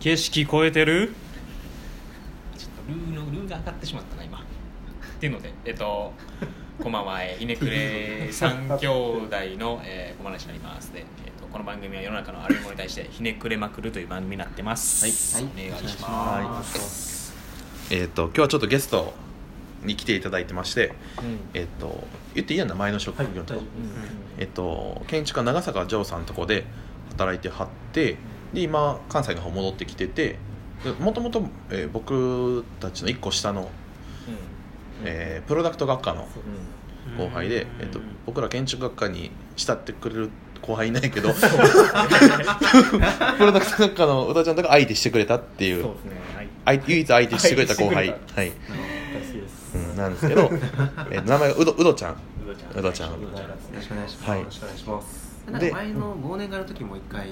景色超えてる？ちょっとルーのルーが上がってしまったな今。っていうのでえっと こんばんは、えーひねくれ三兄弟の、えー、小話になります。で、えっとこの番組は世の中のあるものに対してひねくれまくるという番組になってます。はい。お願いしはます、えっ、と今日はちょっとゲストに来ていただいてましてうん。えっ、と言っていいやんな前の職業と、えっ、と建築家長坂城さんのとこで働いてはってで今関西の方戻ってきててもともと僕たちの1個下の、えープロダクト学科の後輩で、えっと、僕ら建築学科に慕ってくれる後輩いないけど プロダクト学科のうたちゃんとか相手してくれたっていう。そうですね。はい。相唯一相手してくれた後輩。はい、うん、なんですけど、えー名前がうどうどちゃん。うどちゃん。うどちゃん。よろしくお願いします。はい。よろしくお願いしますなんか前の忘年会の時も一回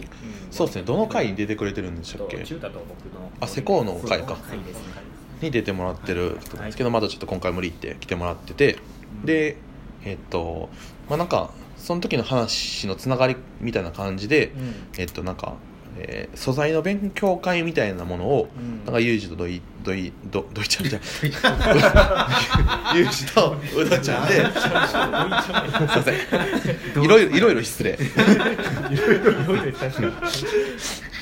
そうですね。どの回に出てくれてるんでしたっけ？中太と僕のあ施工の回か。に出てもらってるんですけど、まだちょっと今回無理って来てもらってて、でえっとまあなんかその時の話のつながりみたいな感じで、うん。えっとなんか、えー素材の勉強会みたいなものを、うん。なんかユージとドイドイドドイちゃんじゃん。ユージとウドちゃんですいません。いろいろいろいろ失礼。っ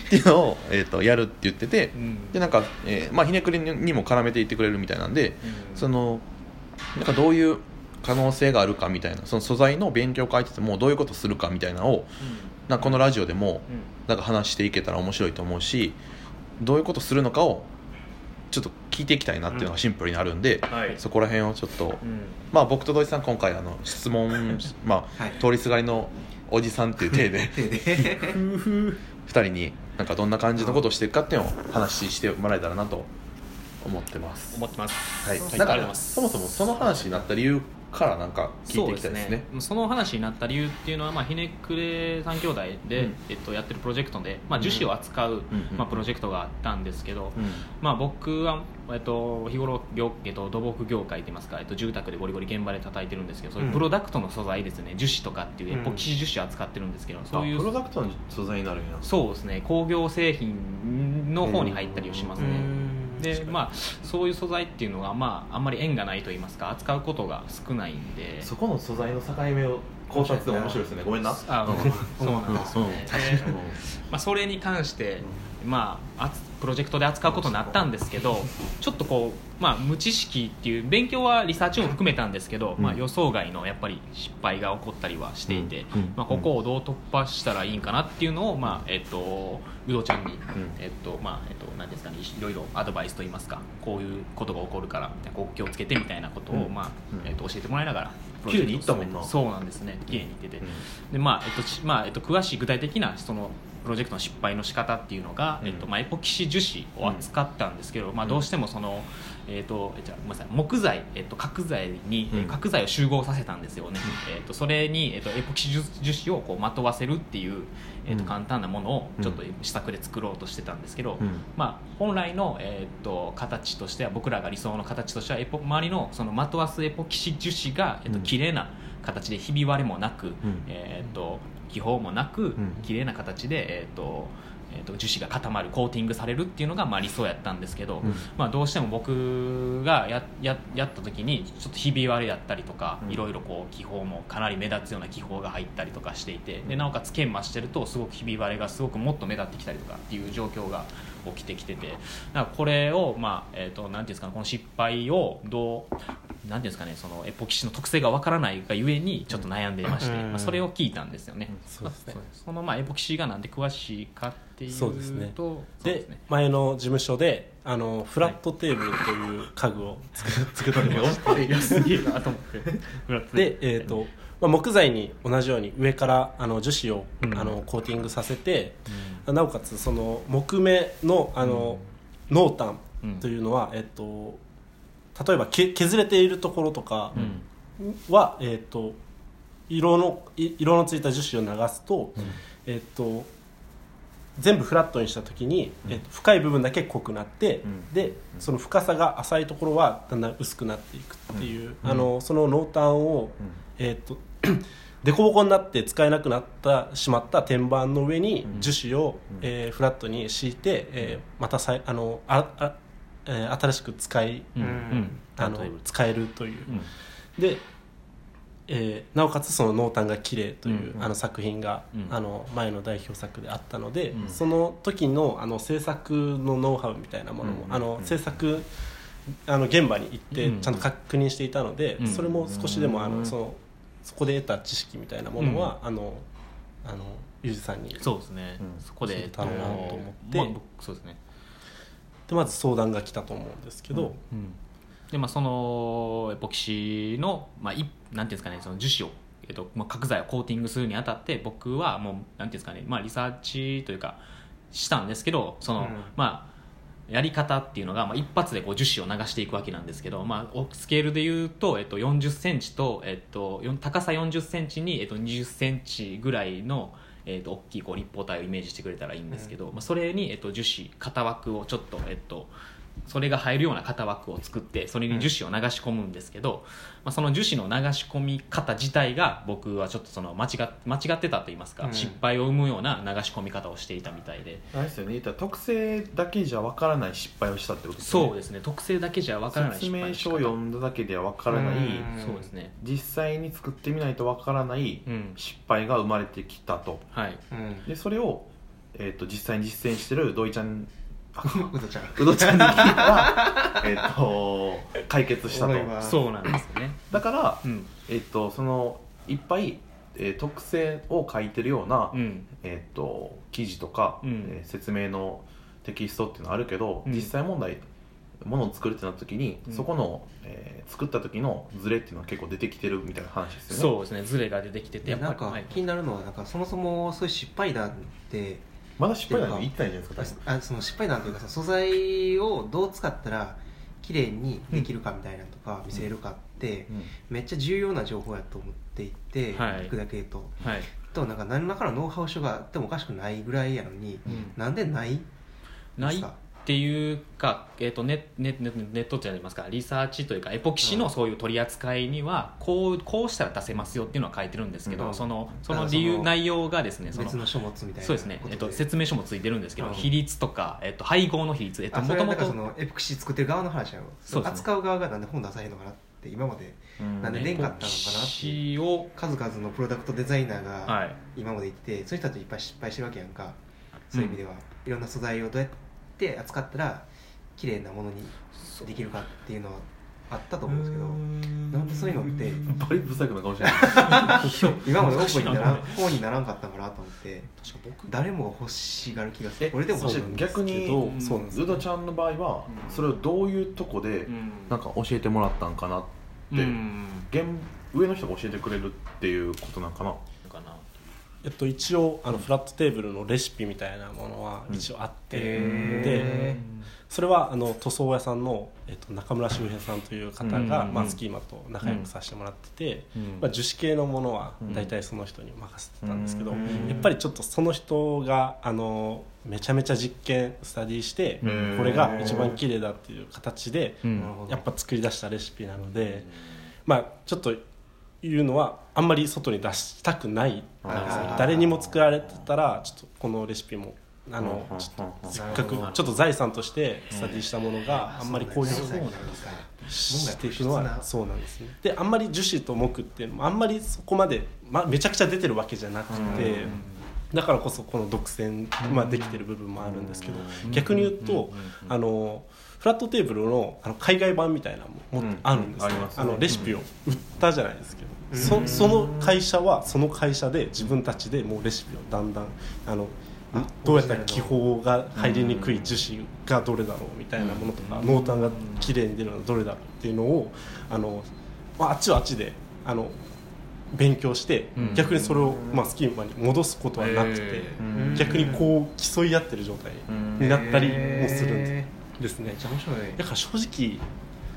ていうのを、えー、とやるって言ってて、うん。でなんか、えーまあ、ひねくれにも絡めていってくれるみたいなんで、そのなんかどういう可能性があるかみたいなその素材の勉強会ってもどういうことするかみたいなのをなこのラジオでもなんか話していけたら面白いと思うしどういうことするのかをちょっと聞いていきたいなっていうのがシンプルにあるんで、はい。そこら辺をちょっと、うん。まあ僕と土井さん今回あの質問、まあはい。通りすがりのおじさんっていう体で 手で。2人になんかどんな感じのことをしていくかっていうのを話してもらえたらなと思ってます。思ってます。はい、はい。なんかそもそもその話になった理由からなんか聞いていきたいですね。その話になった理由っていうのは、まあ、ひねくれ三兄弟で、うん。えっと、やってるプロジェクトで、まあ、樹脂を扱う、うん。まあ、プロジェクトがあったんですけど、うん。まあ、僕は、えっと、日頃業、えっと、土木業界といいますか、えっと、住宅でゴリゴリ現場で叩いてるんですけどそういうプロダクトの素材ですね。樹脂とかっていうエポキシ樹脂を扱ってるんですけど、そういうあプロダクトの素材になるんや。そうですね。工業製品の方に入ったりをしますね、でまあそういう素材っていうのが、まあ、あんまり縁がないと言いますか扱うことが少ないんで。そこの素材の境目を考察でも面白いですね。ごめんな。あそうなんですよね、うん。でまあ、それに関して、まあ、あつプロジェクトで扱うことになったんですけどちょっとこう、まあ、無知識っていう勉強はリサーチも含めたんですけど、うん。まあ、予想外のやっぱり失敗が起こったりはしていて、うん。まあ、ここをどう突破したらいいんかなっていうのを、まあえっとうどちゃんに、ん。えっとまあえっと、なんですかねいろいろアドバイスといいますかこういうことが起こるからみたいなこう気をつけてみたいなことを、うん。まあうん。えっと、教えてもらいながら綺麗にいったもんな。そうなんですね綺麗にいってて、うんでまあえっとちまあえっと、詳しい具体的なそのプロジェクトの失敗の仕方っていうのが、うん。えっとまあ、エポキシ樹脂を扱ったんですけど、まあ、どうしてもその、えっとえじゃあごめんなさい木材、えっと、角材に、うん。え角材を集合させたんですよね、えっと、それに、えっと、エポキシ樹樹脂をこうまとわせるっていう、えっと、うん。簡単なものをちょっと試作で作ろうとしてたんですけど、うん。まあ、本来の、えっと形としては僕らが理想の形としてはエポ周りのそのまとわすエポキシ樹脂が、えっとうん。綺麗な形でひび割れもなく、ん。えー、と気泡もなく、ん。綺麗な形で、えーとえー、と樹脂が固まるコーティングされるっていうのがまあ理想やったんですけど、うん。まあ、どうしても僕がやややった時にちょっとひび割れだったりとか、うん。いろいろこう気泡もかなり目立つような気泡が入ったりとかしていてでなおかつ研磨してるとすごくひび割れがすごくもっと目立ってきたりとかっていう状況が起きてきてて。だからこれを、まあえー、となんていうんですかねこの失敗をどうなんていうんですかねそのエポキシの特性がわからないがゆえにちょっと悩んでまして、うん。まあ、それを聞いたんですよね、そうですね。まあそのまあエポキシがなんで詳しいかっていうとそうですね。でね。前の事務所であのフラットテーブルという家具を作作ってまして安いなと思って。で、えーとまあ、木材に同じように上からあの樹脂を、うん。あのコーティングさせて、なおかつその木目のあの、濃淡というのは、えっと例えばけ削れているところとかうん。は、えっと色のい色のついた樹脂を流すと、えっと全部フラットにした時に、えっと深い部分だけ濃くなって、うん。でその深さが浅いところはだんだん薄くなっていくっていう、うん。あのその濃淡を、うん。えっと 凸凹になって使えなくなったしまった天板の上に樹脂を、えーフラットに敷いて、えーまたさいあのああ、えー新しく使い、うん。うん。あの使えるという、うん。で、えーなおかつその濃淡が綺麗という、うん。あの作品が、うん。あの前の代表作であったので、うん。その時のあの制作のノウハウみたいなものも、うん。あのうん。制作あの現場に行ってうん。ちゃんと確認していたので、うん。それも少しでもあうん。のそのそこで得た知識みたいなものは、あのあのゆうじさんにそうですね、うん。そこで、教えたらなと思って。まあ僕そうですね。でまず相談が来たと思うんですけど、でまあそのエポキシの、まあ、いなんていうんですかねその樹脂を、えっとまあ、角材をコーティングするにあたって僕はもうなんていうんですかね、まあ、リサーチというかしたんですけどその、うん。まあやり方っていうのが、まあ、一発でこう樹脂を流していくわけなんですけど、まあ、おスケールでいうと、えっと、4 0ンチと、えっと、高さ4 0ンチに、えっと、2 0ンチぐらいの、えっと、大きいこう立方体をイメージしてくれたらいいんですけど、まあ、それに、えっと、樹脂型枠をちょっと、えっと、それが入るような型枠を作ってそれに樹脂を流し込むんですけど、まあ、その樹脂の流し込み方自体が僕はちょっとその間違っ間違ってたと言いますか、うん。失敗を生むような流し込み方をしていたみたいで。あれですよね。言ったら特性だけじゃわからない失敗をしたってことですね。そうですね。特性だけじゃ分からない説明書をを読んだだけではわからない。うん。そうですね。実際に作ってみないとわからないうん。失敗が生まれてきたと。はい。うんでそれを、えー、と実際に実践してる土井ちゃんうどちゃん。うどちゃんに聞いたらえっと解決したと。そうなんですよね。だから、うん。えっとそのいっぱい、えー特性を書いてるような、うん。えっと記事とか、うん。えー説明のテキストっていうのはあるけど、うん。実際問題ものを作るってなった時に、うん。そこの、えー作った時のズレっていうのは結構出てきてるみたいな話ですよね。そうですね。ズレが出てきててやっぱなんかりはい気になるのはなんかそもそもそういう失敗談ってまだ失敗なんて言ってないじゃないですかあその失敗談というかさ素材をどう使ったら綺麗にできるかみたいなのとか見せれるかってうん。めっちゃ重要な情報やと思っていて、はい。聞くだけと。はい。となんか何らかのノウハウ書があってもおかしくないぐらいやのに、うん。なんでない？ない？っていうか、えー、とネネネネットって言いますか？リサーチというかエポキシのそういう取り扱いにはこうこうしたら出せますよっていうのは書いてるんですけど、うん。そのその理由内容がですねその別の書物みたいな。そうですね、えっと、説明書もついてるんですけど、うん。比率とか、えっと、配合の比率、えっと、あそれはだからもともとそのエプクシ作ってる側の話やろそうですね。扱う側がなんで本出さへんのかなって今までうん。なんで出んかったのかなっていうシを、数々のプロダクトデザイナーがはい、今までいてそういう人たちいっぱい失敗してるわけやんか。そういう意味では、いろんな素材をどうやって扱ったら綺麗なものにできるかっていうのはあったと思うんですけどなんでそういうのってバリブサイクなかもしれない。今までオープンにならんにならんかったんかなと思って確か僕。誰もが欲しがる気がする。え俺でも欲しい逆にけど。うんそうなんですウドちゃんの場合は、うんそれをどういうとこでうん。なんか教えてもらったんかなでうん。現上の人が教えてくれるっていうことなんかなのかなえっと、一応あのフラットテーブルのレシピみたいなものは一応あって、でそれはあの塗装屋さんの、えっと、中村修平さんという方が、うんまあ、スキーマと仲良くさせてもらってて、うん。まあ、樹脂系のものはうん大体その人に任せてたんですけど、うん。やっぱりちょっとその人があのめちゃめちゃ実験スタディして、うんこれが一番綺麗だっていう形で、やっぱ作り出したレシピなので、まあちょっと言うのはあんまり外に出したくない誰にも作られてたらちょっとこのレシピもあのうんちょっとせっなかくちょっと財産としてスタディしたものがあんまりこういうしていくのはそうなんですね。であんまり樹脂と木っていうのもあんまりそこまで、まあ、めちゃくちゃ出てるわけじゃなくてだからこそこの独占、まあ、できてる部分もあるんですけど逆に言うとあのフラットテーブルのあの海外版みたいなのももあるんですあのレシピを売ったじゃないですけど。そその会社はその会社で自分たちでもうレシピをだんだんあのどうやったら気泡が入りにくい樹脂がどれだろうみたいなものとか濃淡が綺麗に出るのはどれだろうっていうのをあの、まあ、あっちはあっちであの勉強してうん。逆にそれを、まあ、スキーマに戻すことはなくて逆にこう競い合ってる状態になったりもするんへですね。だから正直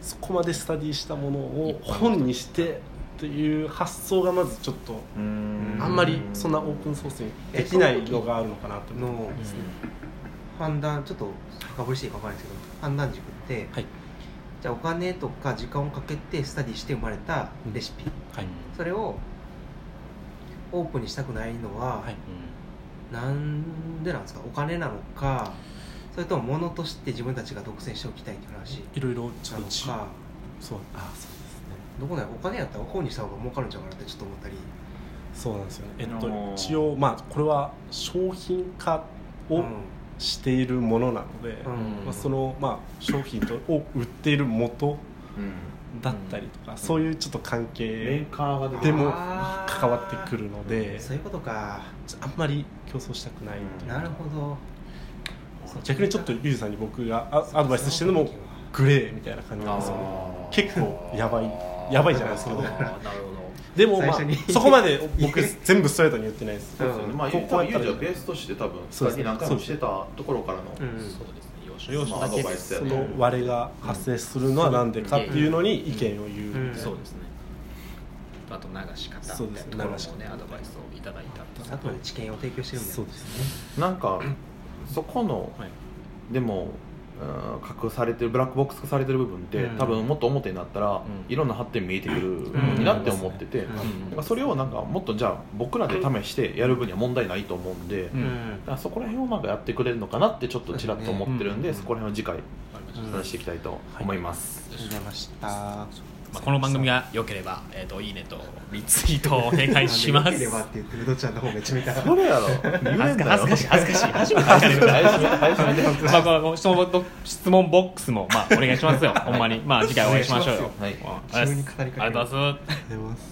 そこまでスタディしたものを本にしてっていう発想がまずちょっとうん。あんまりそんなオープンソースにできないのがあるのかなと思のうんですね。判断ちょっと深掘りしていいか分からないですけど判断軸って、はいじゃあお金とか時間をかけてスタディして生まれたレシピ、はい。それをオープンにしたくないのは、はい。なんでなんですか？お金なのかそれとも物として自分たちが独占しておきたいっていう話いろいろちょっとそう。あそうですね。どこだよお金やったら本にした方が儲かるんちゃうかなってちょっと思ったり。そうなんですよね。えっとあのー一応まあこれは商品化をしているものなので、うん。まあ、そのまあ商品とを売っている元だったりとか、そういうちょっと関メ係でも関わってくるのでそういうことか。あんまり競争したくないという。かなるほど。逆にちょっとリュウジさんに僕があアドバイスしてるのもグレーみたいな感じなんですよね。結構やばいやばいじゃないですけど。なるほどでもまあそこまで僕 全部ストレートに言ってないです。そうですよね。まあここはユージはベースとして多分そうですね。先何回もしてたところからのうん。そうですね。要所要所まあアドだけバイスやねその割れが発生するのはなんでかっていうのに意見を言う、うん。そうですね。あと流し方そうですみたいなところもねアドバイスをいただいたあくまで知見を提供してるみたいなそうですね。なんかそこのはい。でもうん隠されてるブラックボックス化されてる部分って、うん。多分もっと表になったら、ん。いろんな発展見えてくるのになって思ってて、うん。それをなんかもっとじゃあ僕らで試してやる分には問題ないと思うんで、そこら辺をなんかやってくれるのかなってちょっとちらっと思ってるんで、うん。そこら辺を次回話していきたいと思います、ありがとうございましたまあ、この番組が良ければ、えー、といいねとリツイートをお願いします。良ければって言ってるどっちゃんの方めちゃめちゃそれやろ恥ずかしい。恥ずかしい。恥ずかしい。初めてまあ、この質問質問ボックスも、まあ、お願い。しますよ、ほんまに。まあ、次回お会いしましょうよ。はい。ありがとうござい。ます